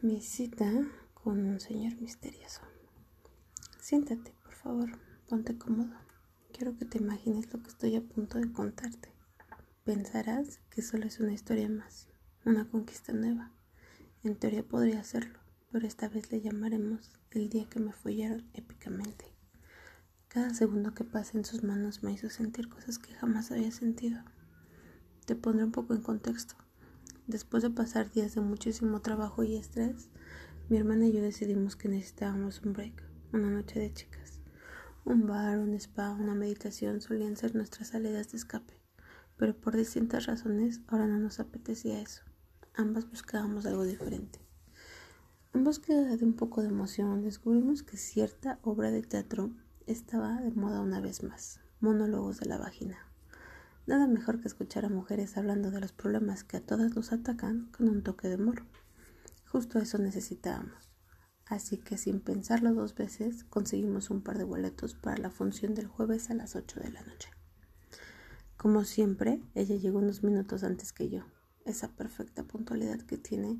Mi cita con un señor misterioso. Siéntate, por favor, ponte cómodo. Quiero que te imagines lo que estoy a punto de contarte. Pensarás que solo es una historia más, una conquista nueva. En teoría podría serlo, pero esta vez le llamaremos el día que me follaron épicamente. Cada segundo que pasé en sus manos me hizo sentir cosas que jamás había sentido. Te pondré un poco en contexto. Después de pasar días de muchísimo trabajo y estrés, mi hermana y yo decidimos que necesitábamos un break, una noche de chicas. Un bar, un spa, una meditación solían ser nuestras salidas de escape, pero por distintas razones ahora no nos apetecía eso. Ambas buscábamos algo diferente. En búsqueda de un poco de emoción, descubrimos que cierta obra de teatro estaba de moda una vez más, monólogos de la vagina. Nada mejor que escuchar a mujeres hablando de los problemas que a todas nos atacan con un toque de humor. Justo eso necesitábamos. Así que sin pensarlo dos veces conseguimos un par de boletos para la función del jueves a las 8 de la noche. Como siempre, ella llegó unos minutos antes que yo. Esa perfecta puntualidad que tiene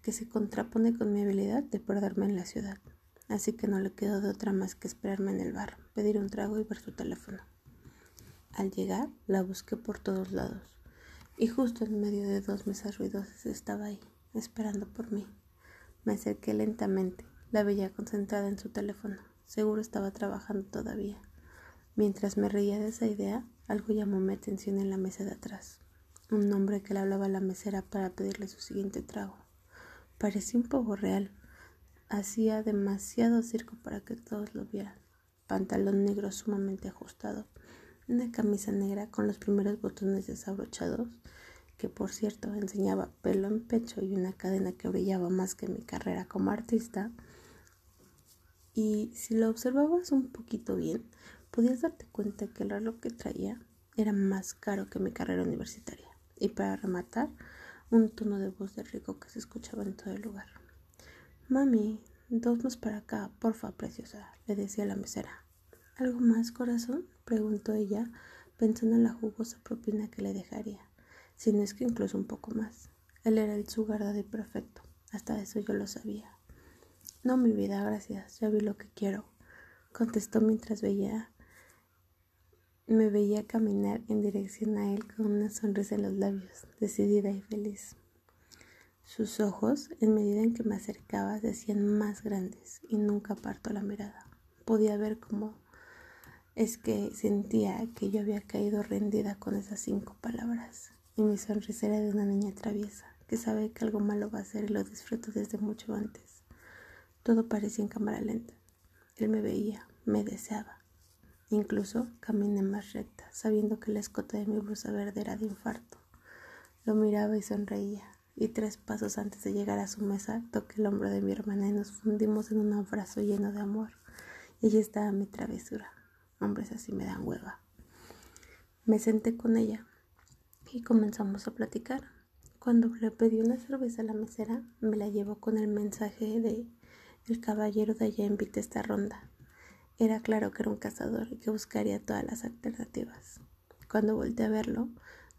que se contrapone con mi habilidad de perderme en la ciudad. Así que no le quedó de otra más que esperarme en el bar, pedir un trago y ver su teléfono. Al llegar, la busqué por todos lados, y justo en medio de dos mesas ruidosas estaba ahí, esperando por mí. Me acerqué lentamente, la veía concentrada en su teléfono, seguro estaba trabajando todavía. Mientras me reía de esa idea, algo llamó mi atención en la mesa de atrás. Un hombre que le hablaba a la mesera para pedirle su siguiente trago. Parecía un poco real. Hacía demasiado circo para que todos lo vieran. Pantalón negro sumamente ajustado, una camisa negra con los primeros botones desabrochados, que por cierto enseñaba pelo en pecho y una cadena que brillaba más que mi carrera como artista. Y si lo observabas un poquito bien, podías darte cuenta que el reloj que traía era más caro que mi carrera universitaria. Y para rematar, un tono de voz de rico que se escuchaba en todo el lugar. Mami, dos más para acá, porfa, preciosa, le decía la mesera. ¿Algo más, corazón? preguntó ella, pensando en la jugosa propina que le dejaría, si no es que incluso un poco más. Él era el sugar daddy perfecto, hasta eso yo lo sabía. No, mi vida, gracias, ya vi lo que quiero, contestó mientras veía me veía caminar en dirección a él con una sonrisa en los labios, decidida y feliz. Sus ojos, en medida en que me acercaba, se hacían más grandes y nunca apartó la mirada. Podía ver cómo es que sentía que yo había caído rendida con esas cinco palabras, y mi sonrisa era de una niña traviesa, que sabe que algo malo va a hacer y lo disfruto desde mucho antes. Todo parecía en cámara lenta. Él me veía, me deseaba. Incluso caminé más recta, sabiendo que el escote de mi blusa verde era de infarto. Lo miraba y sonreía, y tres pasos antes de llegar a su mesa toqué el hombro de mi hermana y nos fundimos en un abrazo lleno de amor. Allí estaba mi travesura. Hombres así me dan hueva. Me senté con ella y comenzamos a platicar. Cuando le pedí una cerveza a la mesera, me la llevó con el mensaje de el caballero de allá invita esta ronda. Era claro que era un cazador y que buscaría todas las alternativas. Cuando volteé a verlo,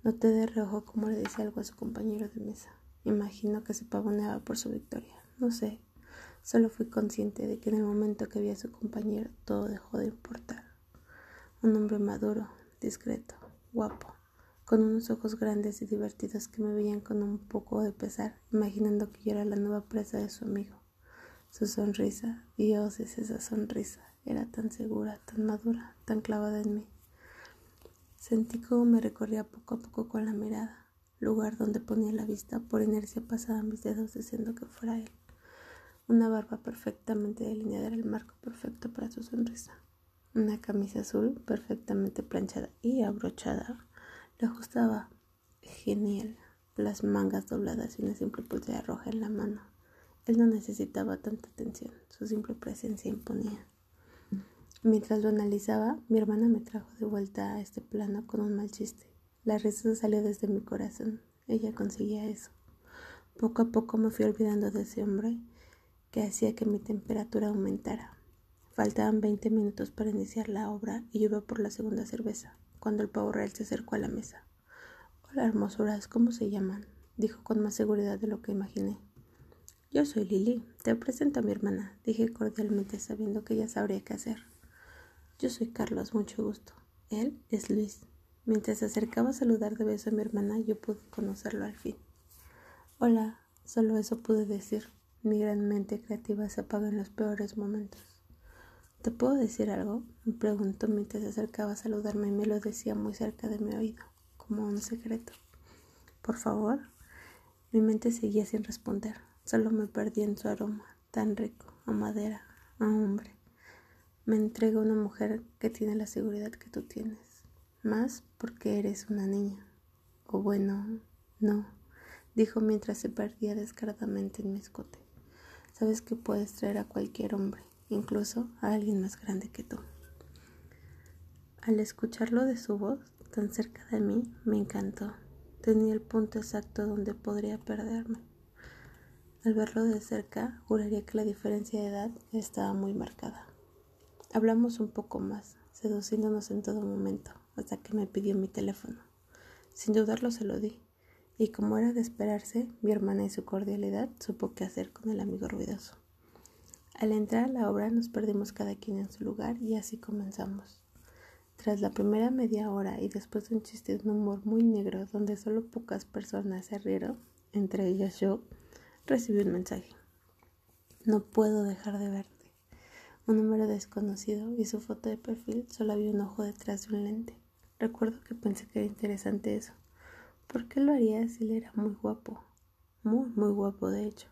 noté de reojo cómo le decía algo a su compañero de mesa. Imagino que se pavoneaba por su victoria. No sé, solo fui consciente de que en el momento que vi a su compañero todo dejó de importar. Un hombre maduro, discreto, guapo, con unos ojos grandes y divertidos que me veían con un poco de pesar, imaginando que yo era la nueva presa de su amigo. Su sonrisa, Dios es esa sonrisa, era tan segura, tan madura, tan clavada en mí. Sentí como me recorría poco a poco con la mirada, lugar donde ponía la vista, por inercia pasaba mis dedos deseando que fuera él. Una barba perfectamente delineada era el marco perfecto para su sonrisa. Una camisa azul perfectamente planchada y abrochada le ajustaba genial las mangas dobladas y una simple pulsera roja en la mano. Él no necesitaba tanta atención, su simple presencia imponía. Mientras lo analizaba, mi hermana me trajo de vuelta a este plano con un mal chiste. La risa salió desde mi corazón. Ella conseguía eso. Poco a poco me fui olvidando de ese hombre que hacía que mi temperatura aumentara. Faltaban veinte minutos para iniciar la obra y yo iba por la segunda cerveza, cuando el pavo real se acercó a la mesa. Hola, hermosuras, ¿cómo se llaman? dijo con más seguridad de lo que imaginé. Yo soy Lili, te presento a mi hermana, dije cordialmente sabiendo que ella sabría qué hacer. Yo soy Carlos, mucho gusto. Él es Luis. Mientras se acercaba a saludar de beso a mi hermana, yo pude conocerlo al fin. Hola, solo eso pude decir. Mi gran mente creativa se apaga en los peores momentos. ¿Te puedo decir algo? Me preguntó mientras se acercaba a saludarme y me lo decía muy cerca de mi oído, como un secreto. Por favor. Mi mente seguía sin responder. Solo me perdí en su aroma, tan rico, a madera, a hombre. Me entrega una mujer que tiene la seguridad que tú tienes, más porque eres una niña. O bueno, no, dijo mientras se perdía descaradamente en mi escote. Sabes que puedes traer a cualquier hombre, incluso a alguien más grande que tú. Al escucharlo de su voz, tan cerca de mí, me encantó. Tenía el punto exacto donde podría perderme. Al verlo de cerca, juraría que la diferencia de edad estaba muy marcada. Hablamos un poco más, seduciéndonos en todo momento, hasta que me pidió mi teléfono. Sin dudarlo se lo di, y como era de esperarse, mi hermana y su cordialidad supo qué hacer con el amigo ruidoso. Al entrar a la obra nos perdimos cada quien en su lugar y así comenzamos. Tras la primera media hora y después de un chiste de un humor muy negro donde solo pocas personas se rieron, entre ellas yo, recibí un mensaje. No puedo dejar de verte. Un número desconocido y su foto de perfil solo había un ojo detrás de un lente. Recuerdo que pensé que era interesante eso. ¿Por qué lo haría si él era muy guapo? Muy, muy guapo, de hecho.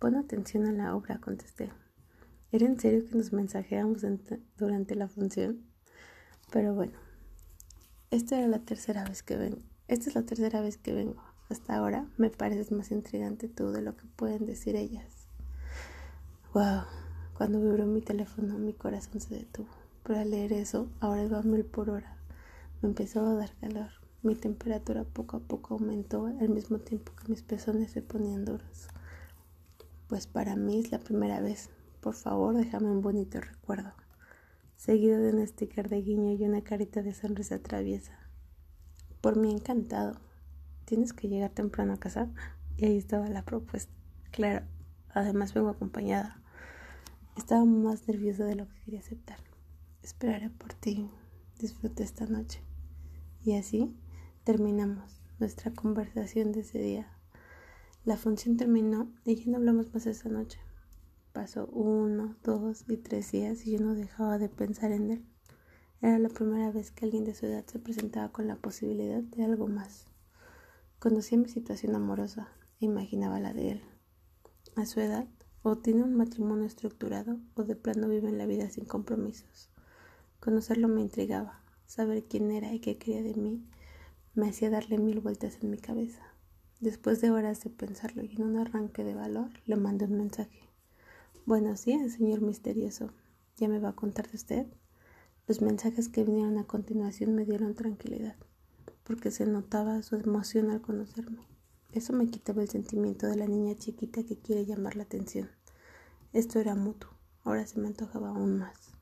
Pon atención a la obra, contesté. ¿Era en serio que nos mensajeamos durante la función? Pero bueno, esta era la tercera vez que vengo. Esta es la tercera vez que vengo. Hasta ahora me pareces más intrigante tú de lo que pueden decir ellas. Wow, cuando vibró mi teléfono mi corazón se detuvo. Pero al leer eso, ahora iba a mil por hora. Me empezó a dar calor. Mi temperatura poco a poco aumentó al mismo tiempo que mis pezones se ponían duros. Pues para mí es la primera vez. Por favor, déjame un bonito recuerdo. Seguido de un sticker de guiño y una carita de sonrisa traviesa. Por mí encantado tienes que llegar temprano a casa. Y ahí estaba la propuesta. Claro, además vengo acompañada. Estaba más nerviosa de lo que quería aceptar. Esperaré por ti. Disfrute esta noche. Y así terminamos nuestra conversación de ese día. La función terminó y ya no hablamos más esa noche. Pasó uno, dos y tres días y yo no dejaba de pensar en él. Era la primera vez que alguien de su edad se presentaba con la posibilidad de algo más. Conocía mi situación amorosa e imaginaba la de él. A su edad, o tiene un matrimonio estructurado o de plano vive en la vida sin compromisos. Conocerlo me intrigaba, saber quién era y qué quería de mí me hacía darle mil vueltas en mi cabeza. Después de horas de pensarlo y en un arranque de valor, le mandé un mensaje. Buenos días, señor misterioso. ¿Ya me va a contar de usted? Los mensajes que vinieron a continuación me dieron tranquilidad porque se notaba su emoción al conocerme. Eso me quitaba el sentimiento de la niña chiquita que quiere llamar la atención. Esto era mutuo, ahora se me antojaba aún más.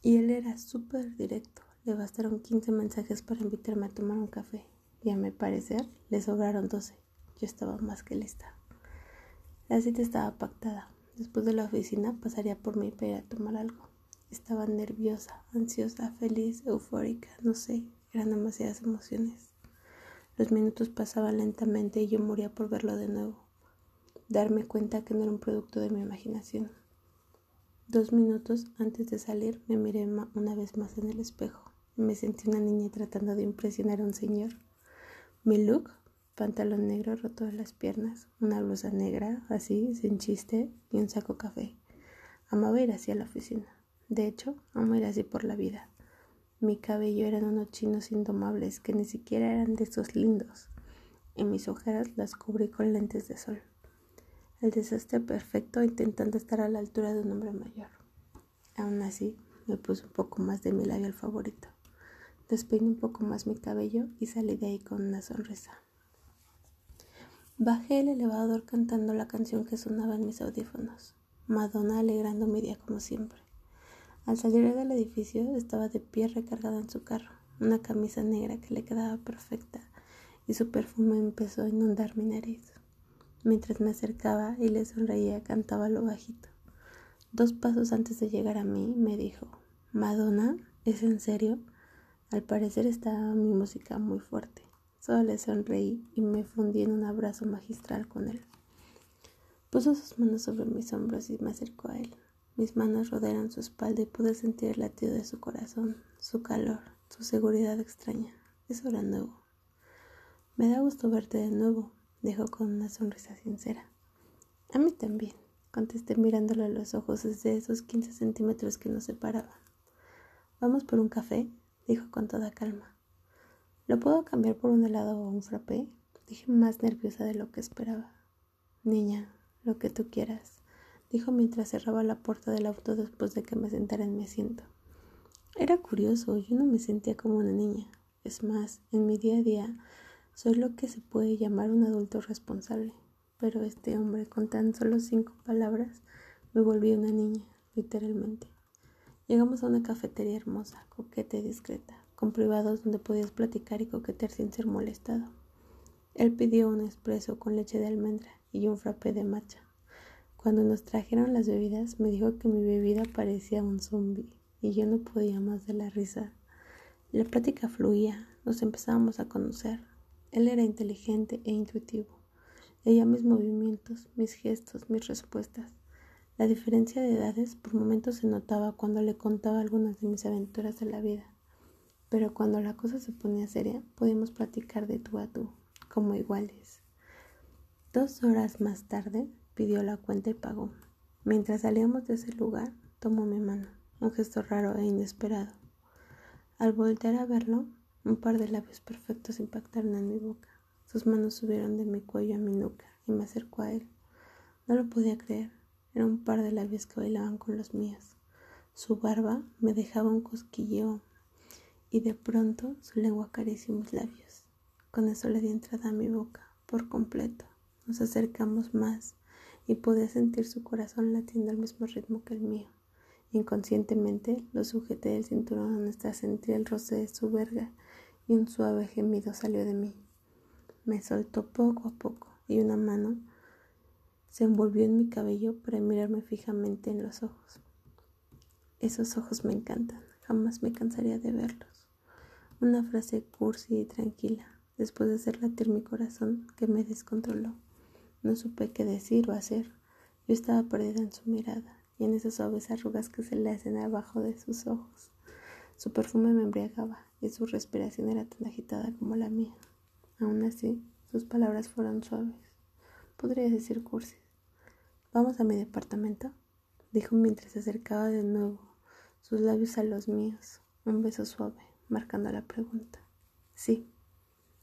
Y él era súper directo. Le bastaron 15 mensajes para invitarme a tomar un café. Y a mi parecer le sobraron 12. Yo estaba más que lista. La cita estaba pactada. Después de la oficina pasaría por mí para ir a tomar algo. Estaba nerviosa, ansiosa, feliz, eufórica, no sé, eran demasiadas emociones. Los minutos pasaban lentamente y yo moría por verlo de nuevo. Darme cuenta que no era un producto de mi imaginación. Dos minutos antes de salir me miré una vez más en el espejo y me sentí una niña tratando de impresionar a un señor. Mi look, pantalón negro roto de las piernas, una blusa negra, así, sin chiste, y un saco café. Amaba ir así a la oficina. De hecho, amo ir así por la vida. Mi cabello eran unos chinos indomables que ni siquiera eran de esos lindos, y mis ojeras las cubrí con lentes de sol. El desastre perfecto intentando estar a la altura de un hombre mayor. Aún así, me puse un poco más de mi labial favorito. Despeiné un poco más mi cabello y salí de ahí con una sonrisa. Bajé el elevador cantando la canción que sonaba en mis audífonos, Madonna alegrando mi día como siempre. Al salir del edificio estaba de pie recargada en su carro, una camisa negra que le quedaba perfecta y su perfume empezó a inundar mi nariz. Mientras me acercaba y le sonreía, cantaba lo bajito. Dos pasos antes de llegar a mí, me dijo, Madonna, ¿es en serio? Al parecer estaba mi música muy fuerte. Solo le sonreí y me fundí en un abrazo magistral con él. Puso sus manos sobre mis hombros y me acercó a él. Mis manos rodearon su espalda y pude sentir el latido de su corazón, su calor, su seguridad extraña. Eso era nuevo. Me da gusto verte de nuevo, dijo con una sonrisa sincera. A mí también, contesté mirándolo a los ojos desde esos quince centímetros que nos separaban. ¿Vamos por un café? Dijo con toda calma. ¿Lo puedo cambiar por un helado o un frappé? Dije más nerviosa de lo que esperaba. Niña, lo que tú quieras dijo mientras cerraba la puerta del auto después de que me sentara en mi asiento. Era curioso, yo no me sentía como una niña. Es más, en mi día a día soy lo que se puede llamar un adulto responsable. Pero este hombre, con tan solo cinco palabras, me volvió una niña, literalmente. Llegamos a una cafetería hermosa, coqueta y discreta, con privados donde podías platicar y coquetear sin ser molestado. Él pidió un espresso con leche de almendra y un frappé de matcha. Cuando nos trajeron las bebidas, me dijo que mi bebida parecía un zombi y yo no podía más de la risa. La plática fluía, nos empezábamos a conocer. Él era inteligente e intuitivo. Leía mis movimientos, mis gestos, mis respuestas. La diferencia de edades por momentos se notaba cuando le contaba algunas de mis aventuras de la vida. Pero cuando la cosa se ponía seria, podíamos platicar de tú a tú, como iguales. Dos horas más tarde, pidió la cuenta y pagó. Mientras salíamos de ese lugar, tomó mi mano, un gesto raro e inesperado. Al voltear a verlo, un par de labios perfectos impactaron en mi boca. Sus manos subieron de mi cuello a mi nuca y me acercó a él. No lo podía creer. Era un par de labios que bailaban con los míos. Su barba me dejaba un cosquilleo y de pronto su lengua acarició mis labios. Con eso le di entrada a mi boca por completo. Nos acercamos más y podía sentir su corazón latiendo al mismo ritmo que el mío. Inconscientemente lo sujeté del cinturón hasta sentir el roce de su verga y un suave gemido salió de mí. Me soltó poco a poco y una mano se envolvió en mi cabello para mirarme fijamente en los ojos. Esos ojos me encantan, jamás me cansaría de verlos. Una frase cursi y tranquila, después de hacer latir mi corazón que me descontroló. No supe qué decir o hacer. Yo estaba perdida en su mirada y en esas suaves arrugas que se le hacen abajo de sus ojos. Su perfume me embriagaba y su respiración era tan agitada como la mía. Aún así, sus palabras fueron suaves. Podría decir cursis. ¿Vamos a mi departamento? dijo mientras se acercaba de nuevo, sus labios a los míos, un beso suave, marcando la pregunta. Sí,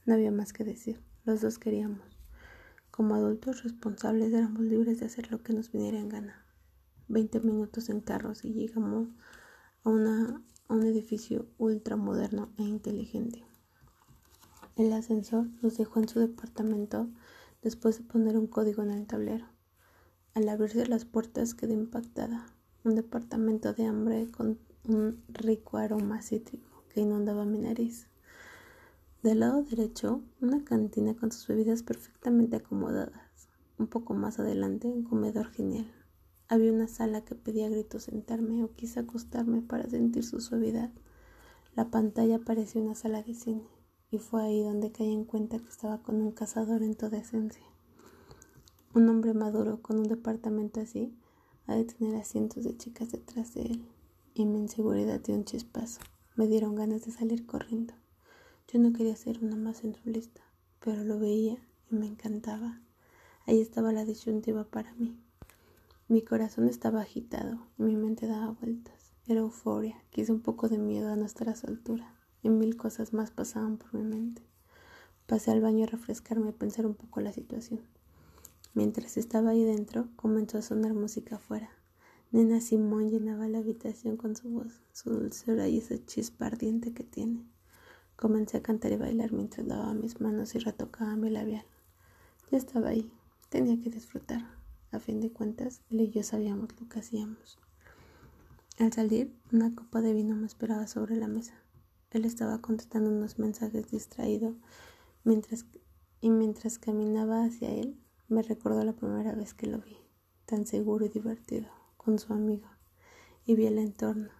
no había más que decir. Los dos queríamos. Como adultos responsables éramos libres de hacer lo que nos viniera en gana. Veinte minutos en carros y llegamos a, una, un edificio ultramoderno e inteligente. El ascensor nos dejó en su departamento después de poner un código en el tablero. Al abrirse las puertas quedé impactada. Un departamento de hambre con un rico aroma cítrico que inundaba mi nariz. Del lado derecho, una cantina con sus bebidas perfectamente acomodadas. Un poco más adelante, un comedor genial. Había una sala que pedía gritos sentarme o quise acostarme para sentir su suavidad. La pantalla parecía una sala de cine, y fue ahí donde caí en cuenta que estaba con un cazador en toda esencia. Un hombre maduro con un departamento así ha de tener a cientos de chicas detrás de él, y mi inseguridad dio un chispazo. Me dieron ganas de salir corriendo. Yo no quería ser una más en su lista, pero lo veía y me encantaba. Ahí estaba la disyuntiva para mí. Mi corazón estaba agitado mi mente daba vueltas. Era euforia, quise un poco de miedo a nuestra altura y mil cosas más pasaban por mi mente. Pasé al baño a refrescarme y pensar un poco la situación. Mientras estaba ahí dentro, comenzó a sonar música afuera. Nena Simón llenaba la habitación con su voz, su dulzura y ese chispa ardiente que tiene. Comencé a cantar y bailar mientras lavaba mis manos y retocaba mi labial. Ya estaba ahí, tenía que disfrutar. A fin de cuentas, él y yo sabíamos lo que hacíamos. Al salir, una copa de vino me esperaba sobre la mesa. Él estaba contestando unos mensajes distraído mientras, y mientras caminaba hacia él, Me recordó la primera vez que lo vi, tan seguro y divertido, con su amigo, y vi el entorno,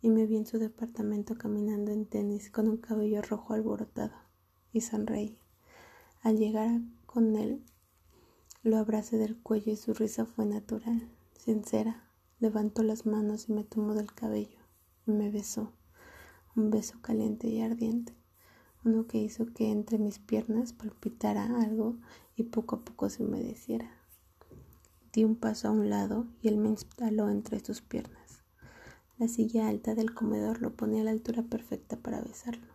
y me vi en su departamento caminando en tenis con un cabello rojo alborotado, y sonreí. Al llegar con él, lo abracé del cuello y su risa fue natural, sincera. Levantó las manos y me tomó del cabello y me besó, un beso caliente y ardiente, uno que hizo que entre mis piernas palpitara algo y poco a poco se humedeciera. Di un paso a un lado y él me instaló entre sus piernas. La silla alta del comedor lo ponía a la altura perfecta para besarlo.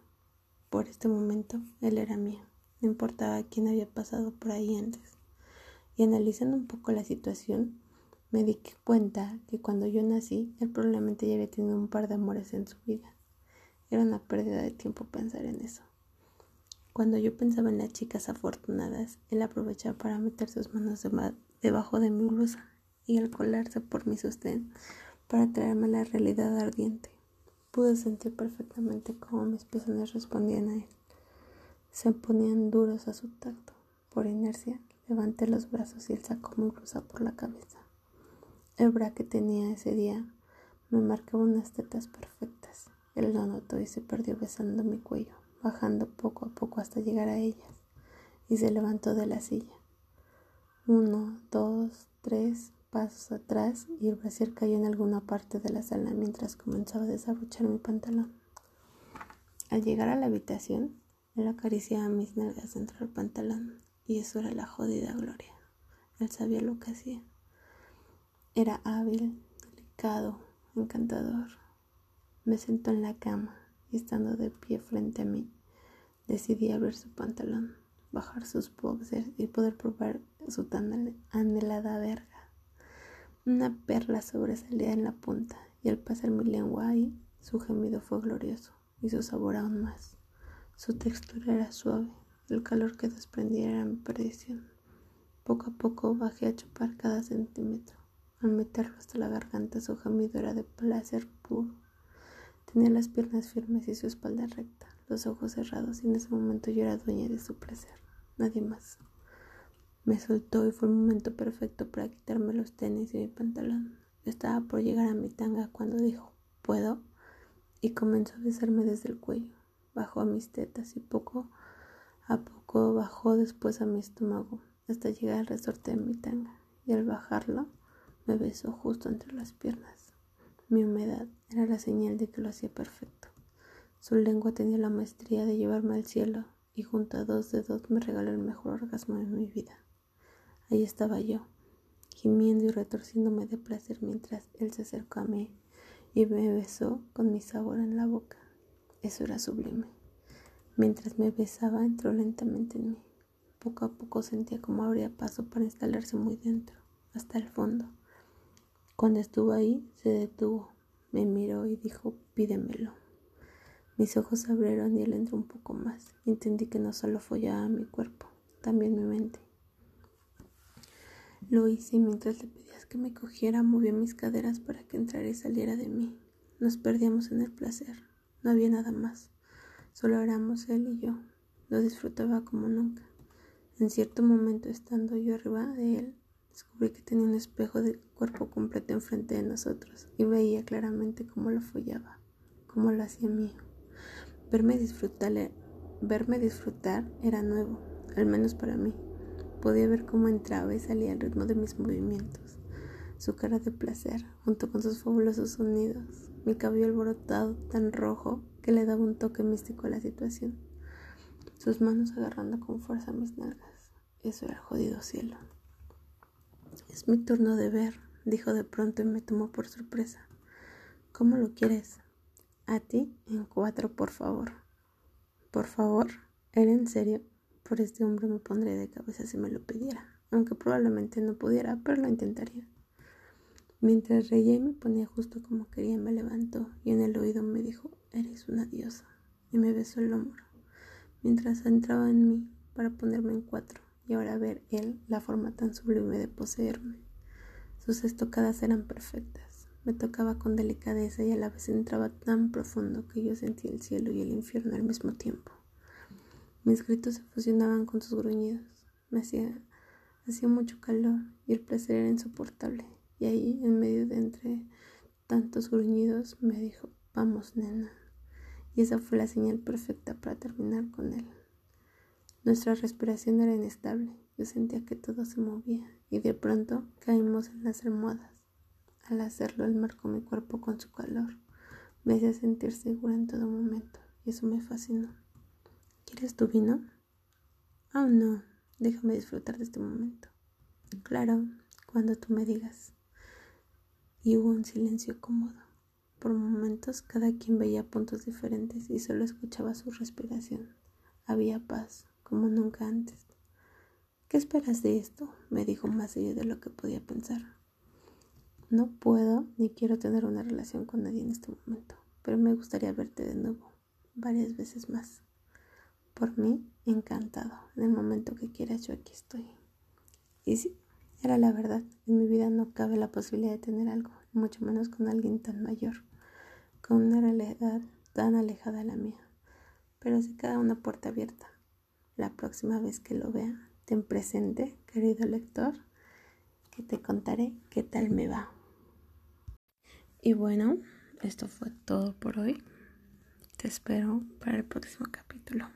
Por este momento él era mío, no importaba quién había pasado por ahí antes y analizando un poco la situación, me di cuenta que cuando yo nací, él probablemente ya había tenido un par de amores en su vida. Era una pérdida de tiempo pensar en eso. Cuando yo pensaba en las chicas afortunadas, él aprovechaba para meter sus manos debajo de mi blusa y al colarse por mi sostén para traerme la realidad ardiente. Pude sentir perfectamente cómo mis pezones respondían a él. Se ponían duros a su tacto. Por inercia, Levanté los brazos y él sacó mi blusa por la cabeza. El bra que tenía ese día me marcaba unas tetas perfectas. Él lo notó y se perdió besando mi cuello, bajando poco a poco hasta llegar a ellas, y se levantó de la silla. Uno, dos, tres pasos atrás y el brasier cayó en alguna parte de la sala mientras comenzaba a desabrochar mi pantalón. Al llegar a la habitación, él acariciaba mis nalgas dentro del pantalón y eso era la jodida gloria. Él sabía lo que hacía. Era hábil, delicado, encantador. Me sentó en la cama y estando de pie frente a mí, decidí abrir su pantalón, bajar sus boxers y poder probar su tan anhelada verga. Una perla sobresalía en la punta y al pasar mi lengua ahí, su gemido fue glorioso y su sabor aún más. Su textura era suave, el calor que desprendía era mi perdición. Poco a poco bajé a chupar cada centímetro. Al meterlo hasta la garganta, su gemido era de placer puro. Tenía las piernas firmes y su espalda recta, los ojos cerrados, y en ese momento yo era dueña de su placer, nadie más. Me soltó y fue el momento perfecto para quitarme los tenis y mi pantalón. estaba por llegar a mi tanga cuando dijo, ¿puedo? Y comenzó a besarme desde el cuello. Bajó a mis tetas y poco a poco bajó después a mi estómago hasta llegar al resorte de mi tanga y al bajarlo me besó justo entre las piernas. Mi humedad era la señal de que lo hacía perfecto. Su lengua tenía la maestría de llevarme al cielo y junto a dos dedos me regaló el mejor orgasmo de mi vida. Ahí estaba yo, gimiendo y retorciéndome de placer mientras él se acercó a mí y me besó con mi sabor en la boca. Eso era sublime. Mientras me besaba, entró lentamente en mí. Poco a poco sentía como abría paso para instalarse muy dentro, hasta el fondo. Cuando estuvo ahí, se detuvo, me miró y dijo, pídemelo. Mis ojos se abrieron y él entró un poco más. Entendí que no solo follaba mi cuerpo, también mi mente. Lo hice y mientras le pedías que me cogiera, movió mis caderas para que entrara y saliera de mí. Nos perdíamos en el placer. No había nada más. Solo éramos él y yo. Lo disfrutaba como nunca. En cierto momento, estando yo arriba de él, descubrí que tenía un espejo de cuerpo completo enfrente de nosotros y veía claramente cómo lo follaba, cómo lo hacía mío. Verme disfrutar, verme disfrutar era nuevo, al menos para mí. Podía ver cómo entraba y salía al ritmo de mis movimientos, su cara de placer, junto con sus fabulosos sonidos, mi cabello alborotado tan rojo que le daba un toque místico a la situación. Sus manos agarrando con fuerza mis nalgas. Eso era jodido cielo. Es mi turno de ver, dijo de pronto y me tomó por sorpresa. ¿Cómo lo quieres? A ti en cuatro, por favor. Por favor, ¿era en serio? Por este hombre me pondré de cabeza si me lo pidiera, aunque probablemente no pudiera, pero lo intentaría. Mientras reía y me ponía justo como quería, me levantó y en el oído me dijo, eres una diosa, y me besó el hombro, mientras entraba en mí para ponerme en cuatro y ahora ver él la forma tan sublime de poseerme. Sus estocadas eran perfectas, me tocaba con delicadeza y a la vez entraba tan profundo que yo sentía el cielo y el infierno al mismo tiempo. Mis gritos se fusionaban con sus gruñidos, me hacía Hacía mucho calor y el placer era insoportable. Y ahí, en medio de entre tantos gruñidos, me dijo, vamos, nena. Y esa fue la señal perfecta para terminar con él. Nuestra respiración era inestable. Yo sentía que todo se movía y de pronto caímos en las almohadas. Al hacerlo, él marcó mi cuerpo con su calor. Me hacía sentir segura en todo momento y eso me fascinó. ¿Quieres tu vino? Oh, no. Déjame disfrutar de este momento. Claro, cuando tú me digas. Y hubo un silencio cómodo. Por momentos cada quien veía puntos diferentes y solo escuchaba su respiración. Había paz, como nunca antes. ¿Qué esperas de esto? me dijo más serio de lo que podía pensar. No puedo ni quiero tener una relación con nadie en este momento, pero me gustaría verte de nuevo, varias veces más. Por mí, encantado. En el momento que quieras, yo aquí estoy. Y sí, era la verdad. En mi vida no cabe la posibilidad de tener algo, mucho menos con alguien tan mayor, con una realidad tan alejada de la mía. Pero sí queda una puerta abierta. La próxima vez que lo vea, ten presente, querido lector, que te contaré qué tal me va. Y bueno, esto fue todo por hoy. Te espero para el próximo capítulo.